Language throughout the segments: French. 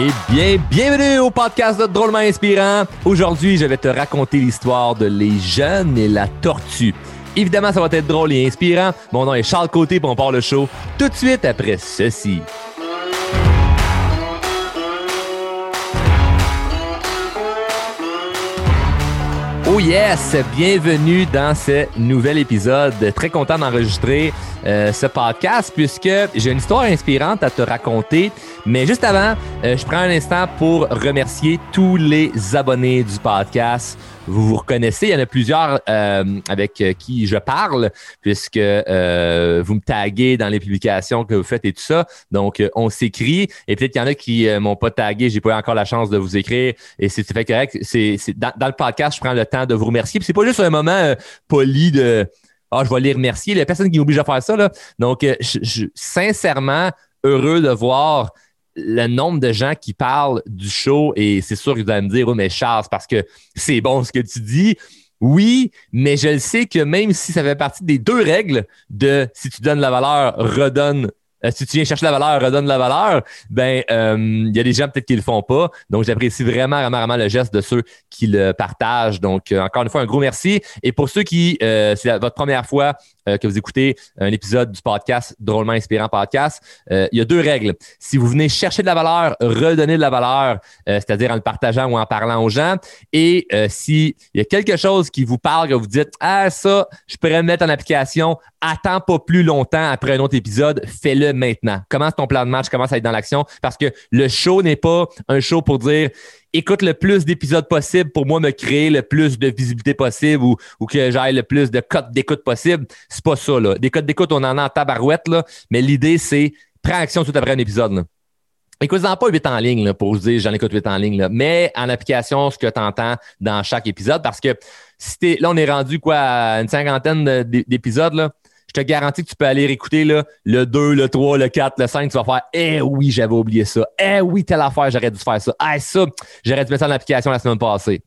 Eh bien, bienvenue au podcast de Drôlement Inspirant. Aujourd'hui, je vais te raconter l'histoire de Les Jeunes et la Tortue. Évidemment, ça va être drôle et inspirant. Mon nom est Charles Côté, pour on part le show tout de suite après ceci. Oh yes, bienvenue dans ce nouvel épisode. Très content d'enregistrer euh, ce podcast puisque j'ai une histoire inspirante à te raconter. Mais juste avant, euh, je prends un instant pour remercier tous les abonnés du podcast. Vous vous reconnaissez, il y en a plusieurs euh, avec qui je parle puisque vous me taguez dans les publications que vous faites et tout ça. Donc, on s'écrit et peut-être qu'il y en a qui m'ont pas tagué, j'ai pas eu encore la chance de vous écrire et c'est fait correct. C'est dans, dans, le podcast, je prends le temps de vous remercier. Puis c'est pas juste un moment poli de ah, je vais les remercier. Il y a personne qui m'oblige à faire ça. Là. Donc, euh, je, suis sincèrement heureux de voir le nombre de gens qui parlent du show. Et c'est sûr que vous allez me dire, oh, mais Charles, parce que c'est bon ce que tu dis. Oui, mais je le sais que même si ça fait partie des deux règles de si tu donnes la valeur, redonne euh, si tu viens chercher la valeur, redonne la valeur, ben euh, il y a des gens peut-être qui le font pas. Donc j'apprécie vraiment, vraiment, vraiment le geste de ceux qui le partagent. Donc euh, encore une fois, un gros merci. Et pour ceux qui, c'est votre première fois que vous écoutez un épisode du podcast Drôlement Inspirant Podcast, il y a deux règles. Si vous venez chercher de la valeur, redonner de la valeur, c'est-à-dire en le partageant ou en parlant aux gens. Et s'il y a quelque chose qui vous parle, que vous dites Ah, ça, je pourrais me mettre en application, attends pas plus longtemps après un autre épisode, fais-le maintenant. Commence ton plan de match, commence à être dans l'action parce que le show n'est pas un show pour dire écoute le plus d'épisodes possible pour moi me créer le plus de visibilité possible ou, ou que j'aille le plus de codes d'écoute possible. C'est pas ça, là. Des codes d'écoute, on en a en tabarouette, là, mais l'idée, c'est prends action tout après un épisode. Écoute-en pas 8 en ligne là, pour vous dire j'en écoute 8 en ligne, là, mais en application ce que tu entends dans chaque épisode parce que si là, on est rendu quoi à une cinquantaine d'épisodes. Là je te garantis que tu peux aller écouter là, le 2, le 3, le 4, le 5. Tu vas faire Eh oui, j'avais oublié ça. Eh oui, telle affaire, j'aurais dû faire ça. Eh ça, j'aurais dû mettre ça en application la semaine passée.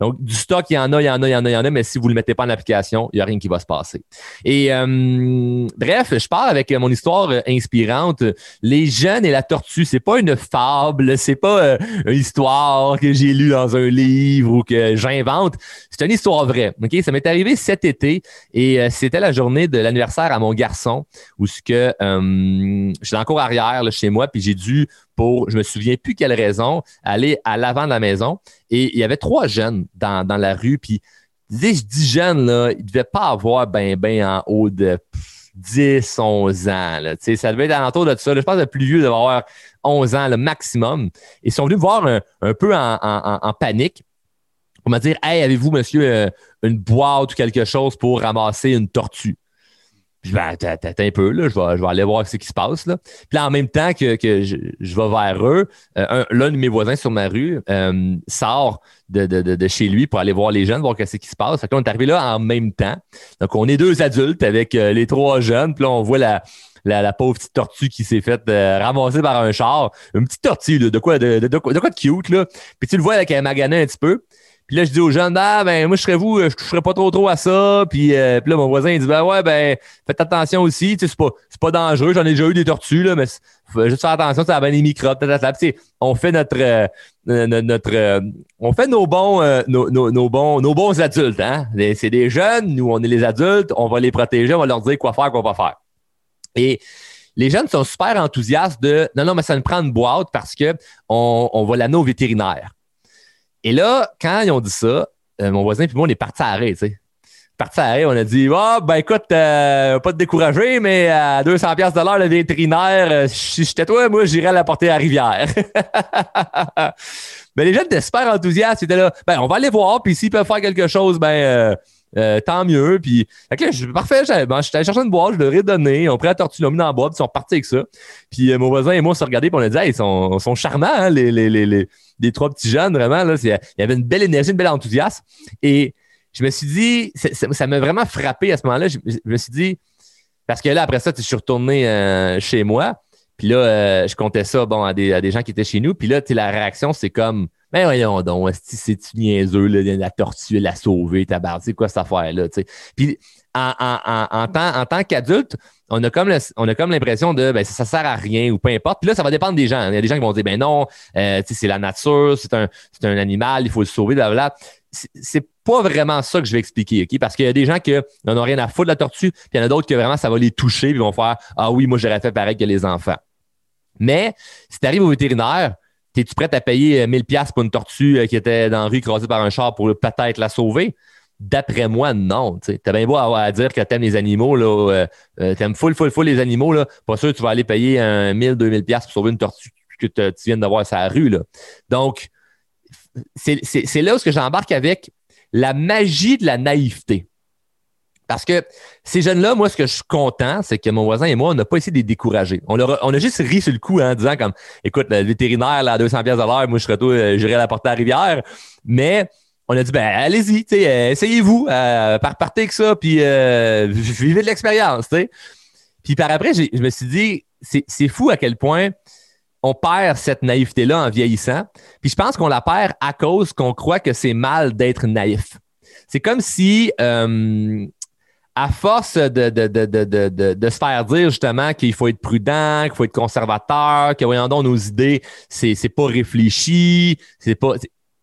Donc, du stock, il y en a, il y en a, il y en a, il y en a, mais si vous ne le mettez pas en application, il n'y a rien qui va se passer. Et euh, bref, je parle avec mon histoire euh, inspirante. Les jeunes et la tortue, c'est pas une fable, c'est pas euh, une histoire que j'ai lue dans un livre ou que j'invente. C'est une histoire vraie. Ok, Ça m'est arrivé cet été et c'était la journée de l'anniversaire à mon garçon où ce que j'étais encore arrière là, chez moi, puis j'ai dû pour, je me souviens plus quelle raison, aller à l'avant de la maison. Et il y avait trois jeunes dans, la rue. Puis, je dis jeunes, là, ils ne devaient pas avoir ben, ben en haut de 10, 11 ans. Ça devait être alentour de ça. Je pense que le plus vieux devait avoir 11 ans, le maximum. Ils sont venus voir un, peu en, panique pour me dire Hey, avez-vous, monsieur, euh, une boîte ou quelque chose pour ramasser une tortue? Je ben, t'attends un peu, là, je, vais, vais aller voir ce qui se passe. Là. Puis en même temps que, je, vais vers eux, euh, l'un de mes voisins sur ma rue euh, sort de, chez lui pour aller voir les jeunes, voir ce qui se passe. Fait là, on est arrivé là en même temps. Donc, on est deux adultes avec euh, les trois jeunes. Puis là, on voit la, pauvre petite tortue qui s'est faite ramasser par un char. Une petite tortue, là, de quoi de, quoi de cute, là. Puis tu le vois avec un maganin un petit peu. Puis là, je dis aux jeunes, ah, ben, moi, je serais vous, je toucherais pas trop trop à ça. Puis, euh, là, mon voisin, il dit, ben ouais, ben, faites attention aussi. Tu sais, c'est pas, c'est pas dangereux. J'en ai déjà eu des tortues, là, mais faut juste faire attention, ça a bien des microbes. Puis, on fait notre, euh, notre, euh, on fait nos bons, nos, nos, nos, bons, nos bons adultes, hein. C'est des jeunes, nous, on est les adultes, on va les protéger, on va leur dire quoi faire, quoi pas faire. Et, les jeunes sont super enthousiastes de non, non, mais ça nous prend une boîte parce que on, on va l'amener au vétérinaire. Et là, quand ils ont dit ça, euh, mon voisin et moi, on est partis à arrêt, tu sais. Parti à arrêt, on a dit, oh, ben écoute, euh, pas te décourager, mais à 200 pièces de l'heure, le vétérinaire, euh, si j'étais toi, moi, j'irais la porter à Rivière. mais les jeunes étaient super enthousiastes. Ils étaient là, ben, on va aller voir, puis s'ils peuvent faire quelque chose, ben, euh, tant mieux. Puis, je, parfait, ben, chercher une boîte, je leur ai donné. On pris la tortue, mis dans la boîte, ils sont partis avec ça. Puis, euh, mon voisin et moi, on s'est regardés, puis on a dit, ils sont, charmants, hein, les, trois petits jeunes, vraiment. Là, il y avait une belle énergie, une belle enthousiasme. Et je me suis dit, ça m'a vraiment frappé à ce moment-là. Je, me suis dit, parce que là, après ça, je suis retourné euh, chez moi. Puis là, je comptais ça bon, à des, à des gens qui étaient chez nous. Puis là, la réaction, c'est comme Mais voyons donc, c'est-tu niaiseux, la tortue, la sauver, ta barre, c'est quoi cette affaire-là. Puis en, en, en, en tant qu'adulte, on a comme on a comme l'impression de ben, ça, sert à rien ou peu importe. Puis là, ça va dépendre des gens. Il y a des gens qui vont dire ben non, euh, c'est la nature, c'est un, un animal, il faut le sauver, blablabla. C'est pas vraiment ça que je vais expliquer, OK? Parce qu'il y a des gens qui n'en ont rien à foutre de la tortue, puis il y en a d'autres que vraiment ça va les toucher, puis ils vont faire Ah oui, moi j'aurais fait pareil que les enfants. Mais si tu arrives au vétérinaire, es-tu prêt à payer 1000$ euh, pour une tortue euh, qui était dans la rue croisée par un char pour peut-être la sauver? D'après moi, non. Tu as bien beau à dire que tu aimes les animaux, là, euh, tu aimes full, full, full les animaux, là, pas sûr que tu vas aller payer un 1000, 2000$ pour sauver une tortue que tu viens d'avoir sur la rue. Là. Donc, c'est là où j'embarque avec la magie de la naïveté. Parce que ces jeunes-là, moi, ce que je suis content, c'est que mon voisin et moi, on n'a pas essayé de les décourager. On a, juste ri sur le coup hein, en disant comme écoute, le vétérinaire là, à 200 pièces à l'heure, moi je serais tout, euh, j'irais la porter à la rivière. Mais on a dit ben allez-y, euh, essayez-vous, euh, partez avec ça, puis euh, vivez de l'expérience. Puis par après, je me suis dit, c'est fou à quel point on perd cette naïveté-là en vieillissant. Puis je pense qu'on la perd à cause qu'on croit que c'est mal d'être naïf. C'est comme si à force de, de, de, de, se faire dire justement qu'il faut être prudent, qu'il faut être conservateur, que voyons donc nos idées, c'est, c'est pas réfléchi, c'est pas.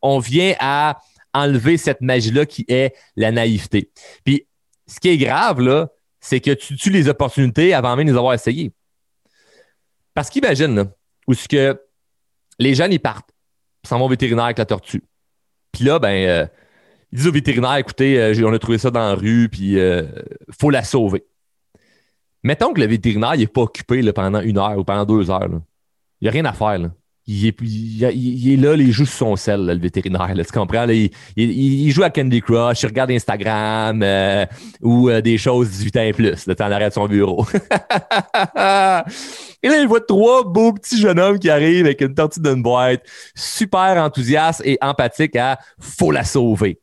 On vient à enlever cette magie-là qui est la naïveté. Puis ce qui est grave, là, c'est que tu tues les opportunités avant même de les avoir essayées. Parce qu'imagine, où ce que les jeunes, ils partent, ils s'en vont au vétérinaire avec la tortue. Puis là, ben, euh, ils disent au vétérinaire, écoutez, euh, on a trouvé ça dans la rue, puis il euh, faut la sauver. Mettons que le vétérinaire n'est pas occupé pendant une heure ou pendant deux heures. Il n'y a rien à faire. Il, est, là, il joue sur son sel, le vétérinaire. tu comprends? il, joue à Candy Crush, il regarde Instagram euh, ou des choses 18 ans et plus. Le temps d'arrêt de son bureau. et là, il voit trois beaux petits jeunes hommes qui arrivent avec une tortue d'une boîte, super enthousiaste et empathique à faut la sauver.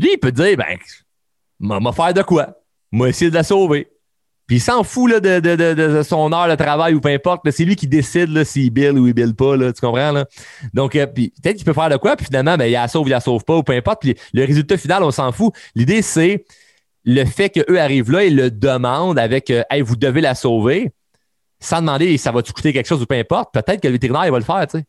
Lui, il peut dire, ben, m'a faire de quoi? M'a essayer de la sauver. Puis il s'en fout de, son heure de travail ou peu importe. C'est lui qui décide s'il bill ou il bill pas. Là, tu comprends? Là? Donc, euh, peut-être qu'il peut faire de quoi, puis finalement, ben, il la sauve, il la sauve pas, ou peu importe. Puis le résultat final, on s'en fout. L'idée, c'est le fait qu'eux arrivent là et le demandent avec euh, Hey, vous devez la sauver, sans demander ça va-tu coûter quelque chose ou peu importe. Peut-être que le vétérinaire, il va le faire, tu sais.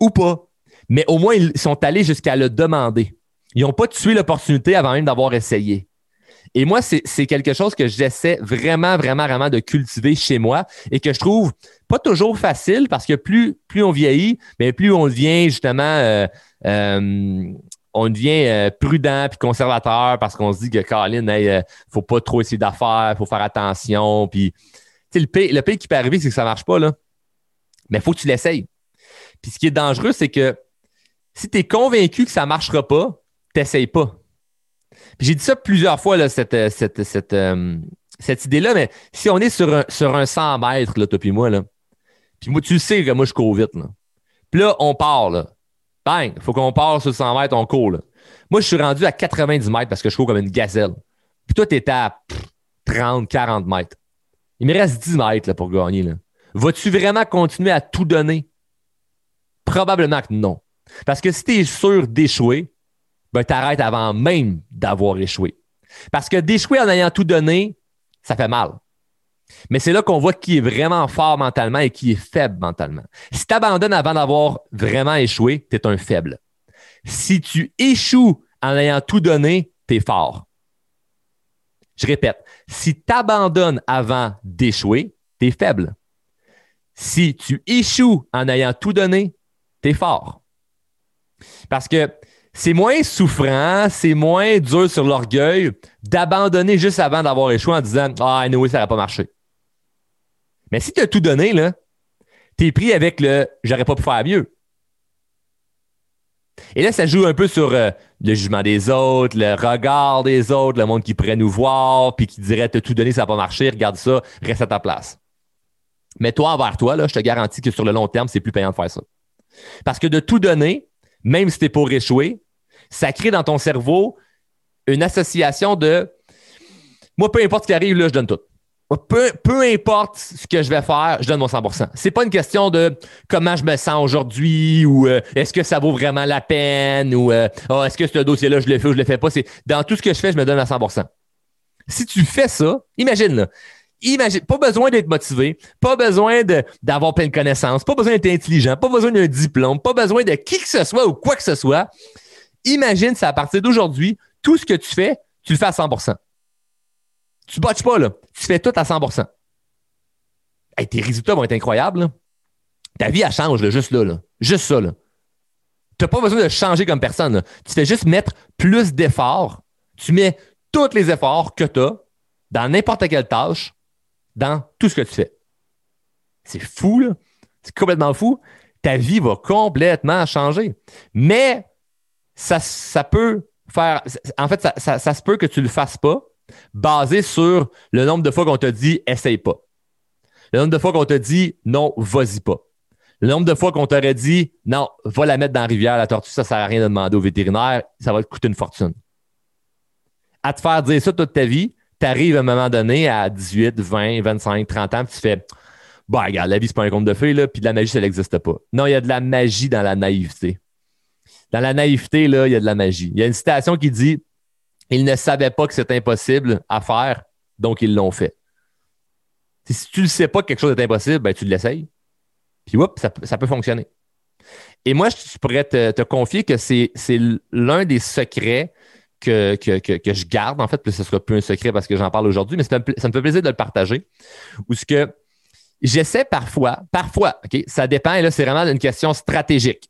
Ou pas. Mais au moins, ils sont allés jusqu'à le demander. Ils n'ont pas tué l'opportunité avant même d'avoir essayé. Et moi, c'est quelque chose que j'essaie vraiment, vraiment, vraiment de cultiver chez moi et que je trouve pas toujours facile parce que plus, plus on vieillit, mais plus on devient justement, euh, euh, on devient euh, prudent puis conservateur parce qu'on se dit que Colin, il faut pas trop essayer d'affaires, faut faire attention. Puis, le pays, le qui peut arriver, c'est que ça marche pas, là. Mais faut que tu l'essayes. Puis ce qui est dangereux, c'est que si tu es convaincu que ça marchera pas, t'essayes pas. J'ai dit ça plusieurs fois, là, cette, euh, cette, euh, cette, idée-là, mais si on est sur un, sur un 100 mètres, là, toi puis moi, là, puis moi, tu sais que moi, je cours vite, là. Puis là, on part, là. Bang! Faut qu'on part sur 100 mètres, on court, là. Moi, je suis rendu à 90 mètres parce que je cours comme une gazelle. Puis toi, t'es à 30, 40 mètres. Il me reste 10 mètres là, pour gagner. Là. Vas-tu vraiment continuer à tout donner? Probablement que non. Parce que si tu es sûr d'échouer, ben, t'arrêtes avant même d'avoir échoué. Parce que d'échouer en ayant tout donné, ça fait mal. Mais c'est là qu'on voit qui est vraiment fort mentalement et qui est faible mentalement. Si tu abandonnes avant d'avoir vraiment échoué, tu es un faible. Si tu échoues en ayant tout donné, tu es fort. Je répète, si tu abandonnes avant d'échouer, tu es faible. Si tu échoues en ayant tout donné, tu es fort. Parce que c'est moins souffrant, c'est moins dur sur l'orgueil d'abandonner juste avant d'avoir échoué en disant Ah, anyway, ça n'aurait pas marché. Mais si tu as tout donné, là, es pris avec le j'aurais pas pu faire mieux. Et là, ça joue un peu sur euh, le jugement des autres, le regard des autres, le monde qui pourrait nous voir, puis qui dirait T'as tout donné, ça n'a pas marché, regarde ça, reste à ta place. Mais toi, envers toi, là, je te garantis que sur le long terme, c'est plus payant de faire ça. Parce que de tout donner, même si tu es pour échouer, ça crée dans ton cerveau une association de moi, peu importe ce qui arrive, là, je donne tout. peu, peu importe ce que je vais faire, je donne mon 100%. C'est pas une question de comment je me sens aujourd'hui ou euh, est-ce que ça vaut vraiment la peine ou euh, oh, est-ce que ce dossier-là, je le fais ou je le fais pas? C'est dans tout ce que je fais, je me donne à 100%. Si tu fais ça, imagine là. Imagine, pas besoin d'être motivé, pas besoin d'avoir plein de connaissances, pas besoin d'être intelligent, pas besoin d'un diplôme, pas besoin de qui que ce soit ou quoi que ce soit. Imagine, c'est à partir d'aujourd'hui, tout ce que tu fais, tu le fais à 100%. Tu botches pas, là. Tu fais tout à 100% tes résultats vont être incroyables. Ta vie, elle change, juste là, là. Juste ça. Tu n'as pas besoin de changer comme personne. Tu fais juste mettre plus d'efforts. Tu mets tous les efforts que tu as dans n'importe quelle tâche, dans tout ce que tu fais. C'est fou, là. C'est complètement fou. Ta vie va complètement changer. Mais ça, ça peut faire. En fait, ça, ça, se peut que tu le fasses pas basé sur le nombre de fois qu'on t'a dit essaye pas. Le nombre de fois qu'on t'a dit non, vas-y pas. Le nombre de fois qu'on t'aurait dit non, va la mettre dans la rivière, la tortue, ça sert à rien de demander au vétérinaire, ça va te coûter une fortune. À te faire dire ça toute ta vie, tu arrives à un moment donné à 18, 20, 25, 30 ans, puis tu fais bah, regarde, la vie, c'est pas un conte de fées, puis de la magie, ça n'existe pas. Non, il y a de la magie dans la naïveté. Dans la naïveté, là, il y a de la magie. Il y a une citation qui dit ils ne savaient pas que c'était impossible à faire, donc ils l'ont fait. Si tu ne sais pas que quelque chose est impossible, ben, tu l'essayes. Puis, whoop, ça, peut fonctionner. Et moi, je pourrais te, confier que c'est l'un des secrets que, que, je garde, en fait, puis ce ne sera plus un secret parce que j'en parle aujourd'hui, mais ça me, ça me fait plaisir de le partager. Ou ce que j'essaie parfois, parfois, OK, ça dépend, et là, c'est vraiment une question stratégique.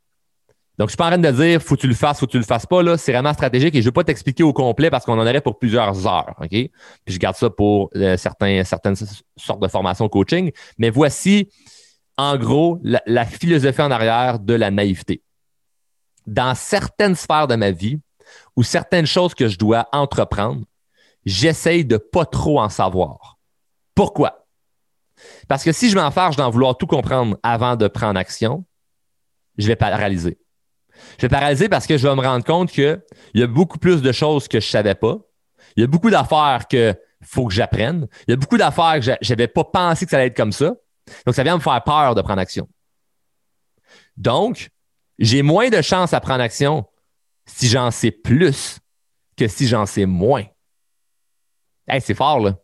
Donc, je suis pas en train de dire faut que tu le fasses, faut que tu le fasses pas. Là, c'est vraiment stratégique et je ne vais pas t'expliquer au complet parce qu'on en aurait pour plusieurs heures. OK? Puis je garde ça pour euh, certaines sortes de formations coaching. Mais voici, en gros, la, philosophie en arrière de la naïveté. Dans certaines sphères de ma vie ou certaines choses que je dois entreprendre, j'essaye de pas trop en savoir. Pourquoi? Parce que si je m'enfarge d'en vouloir tout comprendre avant de prendre action, je vais paralyser. Je vais paralyser parce que je vais me rendre compte qu'il y a beaucoup plus de choses que je ne savais pas. Il y a beaucoup d'affaires qu'il faut que j'apprenne. Il y a beaucoup d'affaires que je n'avais pas pensé que ça allait être comme ça. Donc, ça vient me faire peur de prendre action. Donc, j'ai moins de chances à prendre action si j'en sais plus que si j'en sais moins. Hey, c'est fort, là.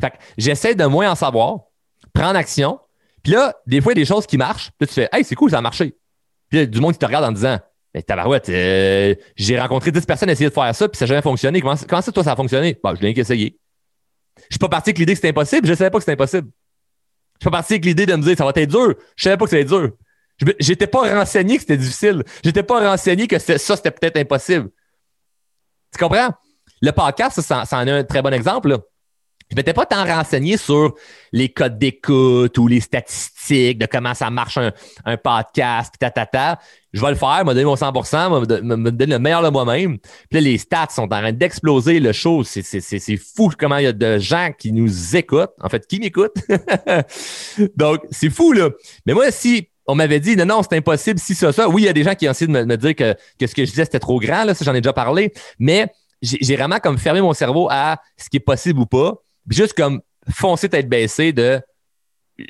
Fait j'essaie de moins en savoir, prendre action. Puis là, des fois, il y a des choses qui marchent. Là, tu fais, hey, c'est cool, ça a marché. Puis il y a du monde qui te regarde en disant Mais tabarouette, euh, j'ai rencontré 10 personnes essayer de faire ça, puis ça n'a jamais fonctionné. Comment, comment ça, toi, ça a fonctionné? Bah, je l'ai qu'essayé. Je suis pas parti avec l'idée que c'était impossible, je ne savais pas que c'était impossible. Je suis pas parti avec l'idée de me dire ça va être dur. Je savais pas que être dur. J'étais pas renseigné que c'était difficile. J'étais pas renseigné que ça, c'était peut-être impossible. Tu comprends? Le podcast, ça, ça, en est un très bon exemple. Là. Je m'étais pas tant renseigné sur les codes d'écoute ou les statistiques de comment ça marche un, podcast, ta, ta, ta. Je vais le faire, me donner mon 100% me, donner le meilleur de moi-même. Puis là, les stats sont en train d'exploser. Le show, c'est fou comment il y a de gens qui nous écoutent. En fait, qui m'écoutent. Donc, c'est fou, là. Mais moi, si on m'avait dit non, non, c'est impossible, si ça, ça. Oui, il y a des gens qui ont essayé de me, dire que, que, ce que je disais, c'était trop grand, là, ça, j'en ai déjà parlé. Mais j'ai vraiment comme fermé mon cerveau à ce qui est possible ou pas juste comme foncer tête baissée de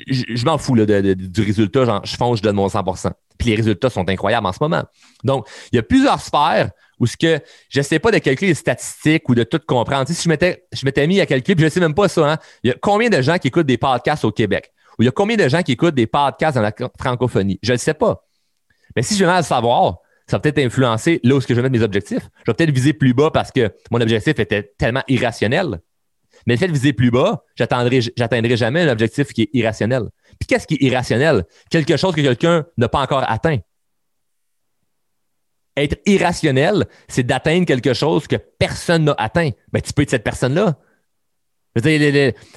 je, m'en fous là, du résultat, genre, je fonce, je donne mon 100%. Puis les résultats sont incroyables en ce moment. Donc, il y a plusieurs sphères où ce que j'essaie pas de calculer les statistiques ou de tout comprendre. si je m'étais, je m'étais mis à calculer, puis je sais même pas ça, hein, il y a combien de gens qui écoutent des podcasts au Québec? Ou il y a combien de gens qui écoutent des podcasts dans la francophonie? Je ne sais pas. Mais si je veux le savoir, ça va peut-être influencer là où je vais mettre mes objectifs. Je vais peut-être viser plus bas parce que mon objectif était tellement irrationnel. Mais le fait de viser plus bas, j'atteindrai jamais un objectif qui est irrationnel. Puis qu'est-ce qui est irrationnel? Quelque chose que quelqu'un n'a pas encore atteint. Être irrationnel, c'est d'atteindre quelque chose que personne n'a atteint. Ben, tu peux être cette personne-là.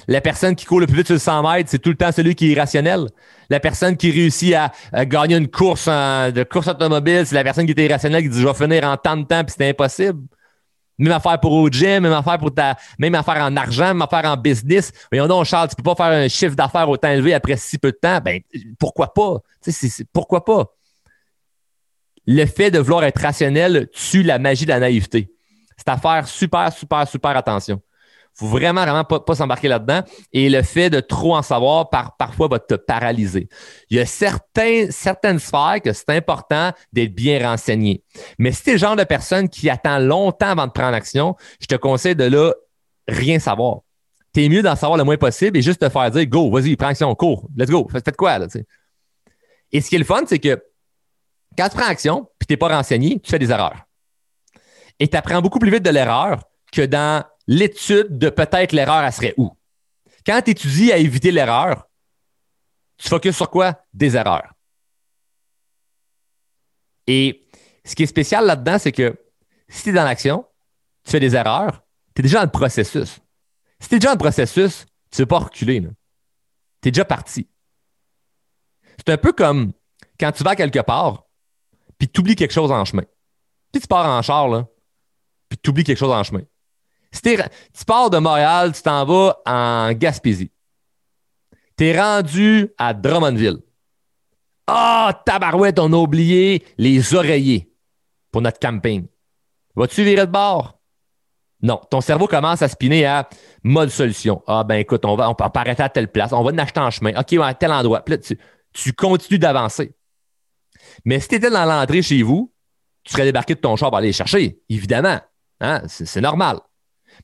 la personne qui court le plus vite sur le 100 mètres, c'est tout le temps celui qui est irrationnel. La personne qui réussit à, gagner une course de course automobile, c'est la personne qui est irrationnelle qui dit je vais finir en tant de temps puis c'est impossible. Même affaire pour au gym, même affaire pour ta, même affaire en argent, même affaire en business. Voyons donc, Charles, tu peux pas faire un chiffre d'affaires autant élevé après si peu de temps. Ben, pourquoi pas? pourquoi pas? Le fait de vouloir être rationnel tue la magie de la naïveté. C'est à faire super, super, super attention. Faut vraiment, vraiment pas, s'embarquer là-dedans. Et le fait de trop en savoir, par, parfois, va te paralyser. Il y a certains, certaines sphères que c'est important d'être bien renseigné. Mais si tu es le genre de personne qui attend longtemps avant de prendre action, je te conseille de là rien savoir. Tu es mieux d'en savoir le moins possible et juste te faire dire go, vas-y, prends action, cours, let's go, faites quoi là, Et ce qui est le fun, c'est que quand tu prends action puis tu n'es pas renseigné, tu fais des erreurs. Et tu apprends beaucoup plus vite de l'erreur que dans l'étude de peut-être l'erreur, elle serait où? Quand tu étudies à éviter l'erreur, tu focuses sur quoi? Des erreurs. Et ce qui est spécial là-dedans, c'est que si tu es dans l'action, tu fais des erreurs, tu es déjà dans le processus. Si tu es déjà dans le processus, tu ne veux pas reculer. Tu es déjà parti. C'est un peu comme quand tu vas quelque part, puis tu oublies quelque chose en chemin. Puis tu pars en char, puis tu oublies quelque chose en chemin. Si tu pars de Montréal, tu t'en vas en Gaspésie. Tu es rendu à Drummondville. Ah, oh, tabarouette, on a oublié les oreillers pour notre camping. Vas-tu virer de bord? Non. Ton cerveau commence à spinner à mode solution. Ah, ben écoute, on va, on à telle place. On va acheter en chemin. OK, à tel endroit. Puis là, tu, tu continues d'avancer. Mais si tu étais dans l'entrée chez vous, tu serais débarqué de ton char pour aller les chercher, évidemment. Hein? C'est normal.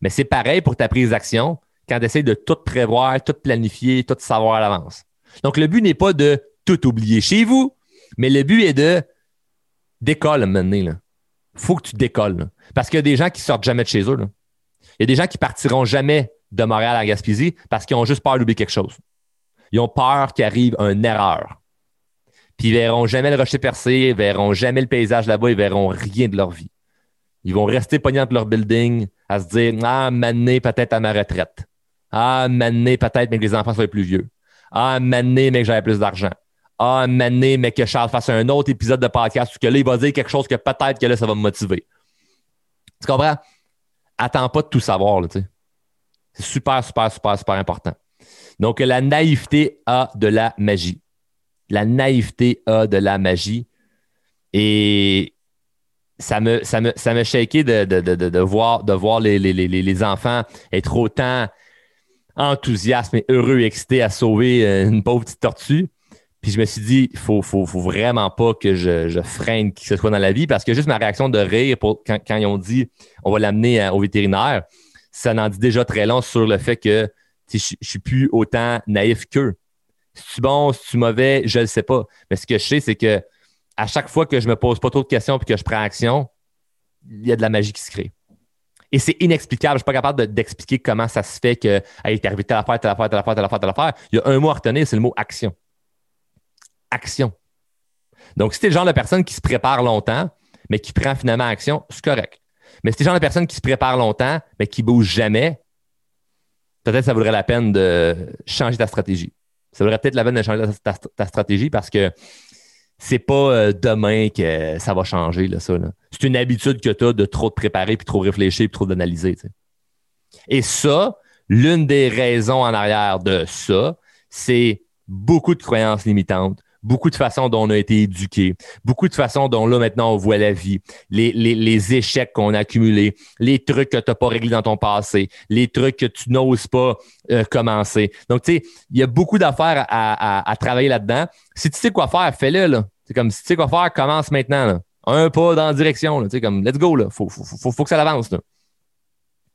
Mais c'est pareil pour ta prise d'action quand tu essaies de tout prévoir, tout planifier, tout savoir à l'avance. Donc, le but n'est pas de tout oublier chez vous, mais le but est de décoller maintenant. Il faut que tu décolles. Parce qu'il y a des gens qui sortent jamais de chez eux. Il y a des gens qui partiront jamais de Montréal à Gaspésie parce qu'ils ont juste peur d'oublier quelque chose. Ils ont peur qu'il arrive une erreur. Puis ils verront jamais le rocher percé, ils verront jamais le paysage là-bas, ils verront rien de leur vie. Ils vont rester pognants de leur building à se dire Ah, m'amener peut-être à ma retraite. Ah, m'amener peut-être, mais que les enfants soient plus vieux. Ah, m'amener, mais que j'avais plus d'argent. Ah, m'amener, mais que Charles fasse un autre épisode de podcast où que là, il va dire quelque chose que peut-être que là, ça va me motiver. Tu comprends? Attends pas de tout savoir, tu sais. C'est super, super, super, super important. Donc, la naïveté a de la magie. La naïveté a de la magie. Et ça me, ça me, ça me shaké de, de, de, de, voir, de voir les, les, les, les enfants être autant enthousiastes et heureux, excités à sauver euh, une pauvre petite tortue. Puis je me suis dit, il faut, faut, faut, vraiment pas que je, je, freine qui que ce soit dans la vie parce que juste ma réaction de rire pour, quand, quand ils ont dit on va l'amener euh, au vétérinaire, ça n'en dit déjà très long sur le fait que je ne suis plus autant naïf qu'eux. Si tu bon, si tu mauvais, je ne le sais pas. Mais ce que je sais, c'est que à chaque fois que je me pose pas trop de questions et que je prends action, il y a de la magie qui se crée. Et c'est inexplicable. Je ne suis pas capable d'expliquer comment ça se fait que hey, est arrivé telle affaire, telle affaire, telle affaire, telle affaire, telle affaire. Il y a un mot à retenir, c'est le mot action. Action. Donc, si tu es le genre de personne qui se prépare longtemps, mais qui prend finalement action, c'est correct. Mais si tu es le genre de personne qui se prépare longtemps, mais qui bouge jamais, peut-être ça vaudrait la peine de changer ta stratégie. Ça vaudrait peut-être la peine de changer ta stratégie parce que c'est pas euh, demain que ça va changer, là, ça. C'est une habitude que tu as de trop te préparer, puis trop réfléchir, puis trop d'analyser. Et ça, l'une des raisons en arrière de ça, c'est beaucoup de croyances limitantes, beaucoup de façons dont on a été éduqué, beaucoup de façons dont là maintenant on voit la vie, les, les, les échecs qu'on a accumulés, les trucs que tu n'as pas réglés dans ton passé, les trucs que tu n'oses pas euh, commencer. Donc, tu sais, il y a beaucoup d'affaires à, à, à, travailler là-dedans. Si tu sais quoi faire, fais-le. C'est comme si tu sais quoi faire, commence maintenant. Là. Un pas dans la direction. Là. Comme, let's go. Là. Faut, faut, faut, que ça avance. Là.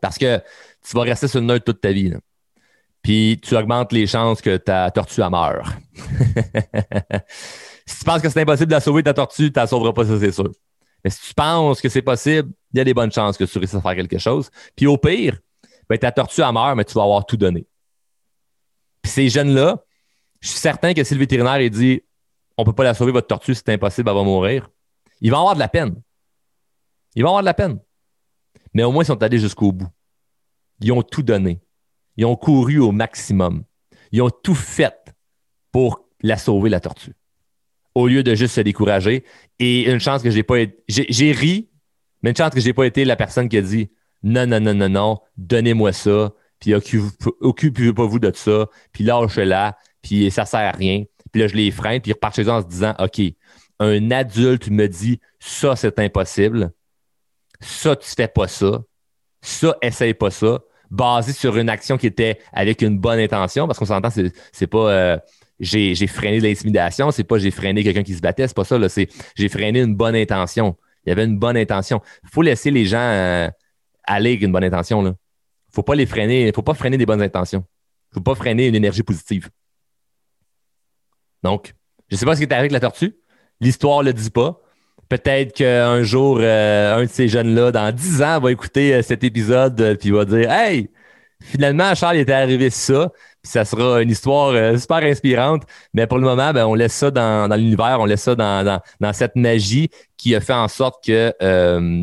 Parce que tu vas rester sur le neutre toute ta vie. Là puis tu augmentes les chances que ta tortue meure. si tu penses que c'est impossible de la sauver, ta tortue, tu ne la sauveras pas, ça c'est sûr. Mais si tu penses que c'est possible, il y a des bonnes chances que tu réussisses à faire quelque chose. Puis au pire, ben, ta tortue a meurt, mais tu vas avoir tout donné. Puis ces jeunes-là, je suis certain que si le vétérinaire il dit on ne peut pas la sauver, votre tortue, c'est impossible, elle va mourir, ils vont avoir de la peine. Ils vont avoir de la peine. Mais au moins, ils sont allés jusqu'au bout. Ils ont tout donné. Ils ont couru au maximum. Ils ont tout fait pour la sauver, la tortue. Au lieu de juste se décourager. Et une chance que j'ai pas été. J'ai ri, mais une chance que j'ai pas été la personne qui a dit non, non, non, non, non, donnez-moi ça, puis occupez-vous de ça, puis lâchez-la, puis ça sert à rien. Puis là, je les freine, puis ils repartent chez eux en se disant OK, un adulte me dit ça, c'est impossible, ça, tu fais pas ça, ça, essaye pas ça basé sur une action qui était avec une bonne intention, parce qu'on s'entend, c'est, c'est pas euh, j'ai, freiné de l'intimidation, c'est pas j'ai freiné quelqu'un qui se battait, c'est pas ça, là, c'est j'ai freiné une bonne intention. Il y avait une bonne intention. Il faut laisser les gens euh, aller avec une bonne intention. Là. Faut pas les freiner, faut pas freiner des bonnes intentions. Faut pas freiner une énergie positive. Donc, je sais pas ce qui est arrivé avec la tortue. L'histoire le dit pas. Peut-être qu'un jour, euh, un de ces jeunes-là, dans dix ans, va écouter euh, cet épisode et puis va dire Hey, finalement, Charles, il était arrivé ça. Ça sera une histoire euh, super inspirante. Mais pour le moment, ben, on laisse ça dans, l'univers, on laisse ça dans, dans, cette magie qui a fait en sorte que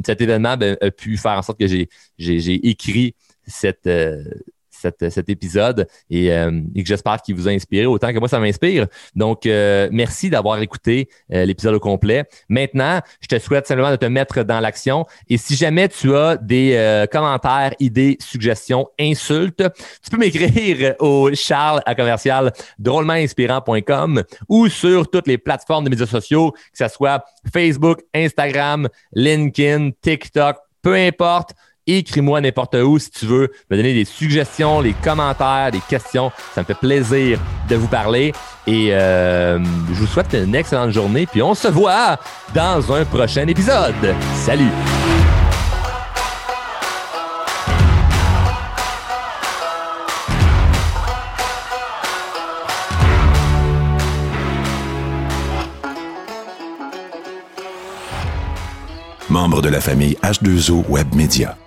cet événement ben, a pu faire en sorte que j'ai, j'ai, écrit cette, cet épisode euh, et, que j'espère qu'il vous a inspiré autant que moi ça m'inspire. Donc, euh, merci d'avoir écouté euh, l'épisode au complet. Maintenant, je te souhaite simplement de te mettre dans l'action. Et si jamais tu as des commentaires, idées, suggestions, insultes, tu peux m'écrire au charles à commercial drôlementinspirant.com ou sur toutes les plateformes de médias sociaux, que ce soit Facebook, Instagram, LinkedIn, TikTok, peu importe écris-moi n'importe où si tu veux me donner des suggestions, des commentaires, des questions. Ça me fait plaisir de vous parler. Et euh, je vous souhaite une excellente journée. Puis on se voit dans un prochain épisode. Salut! Membre de la famille H2O Web Media.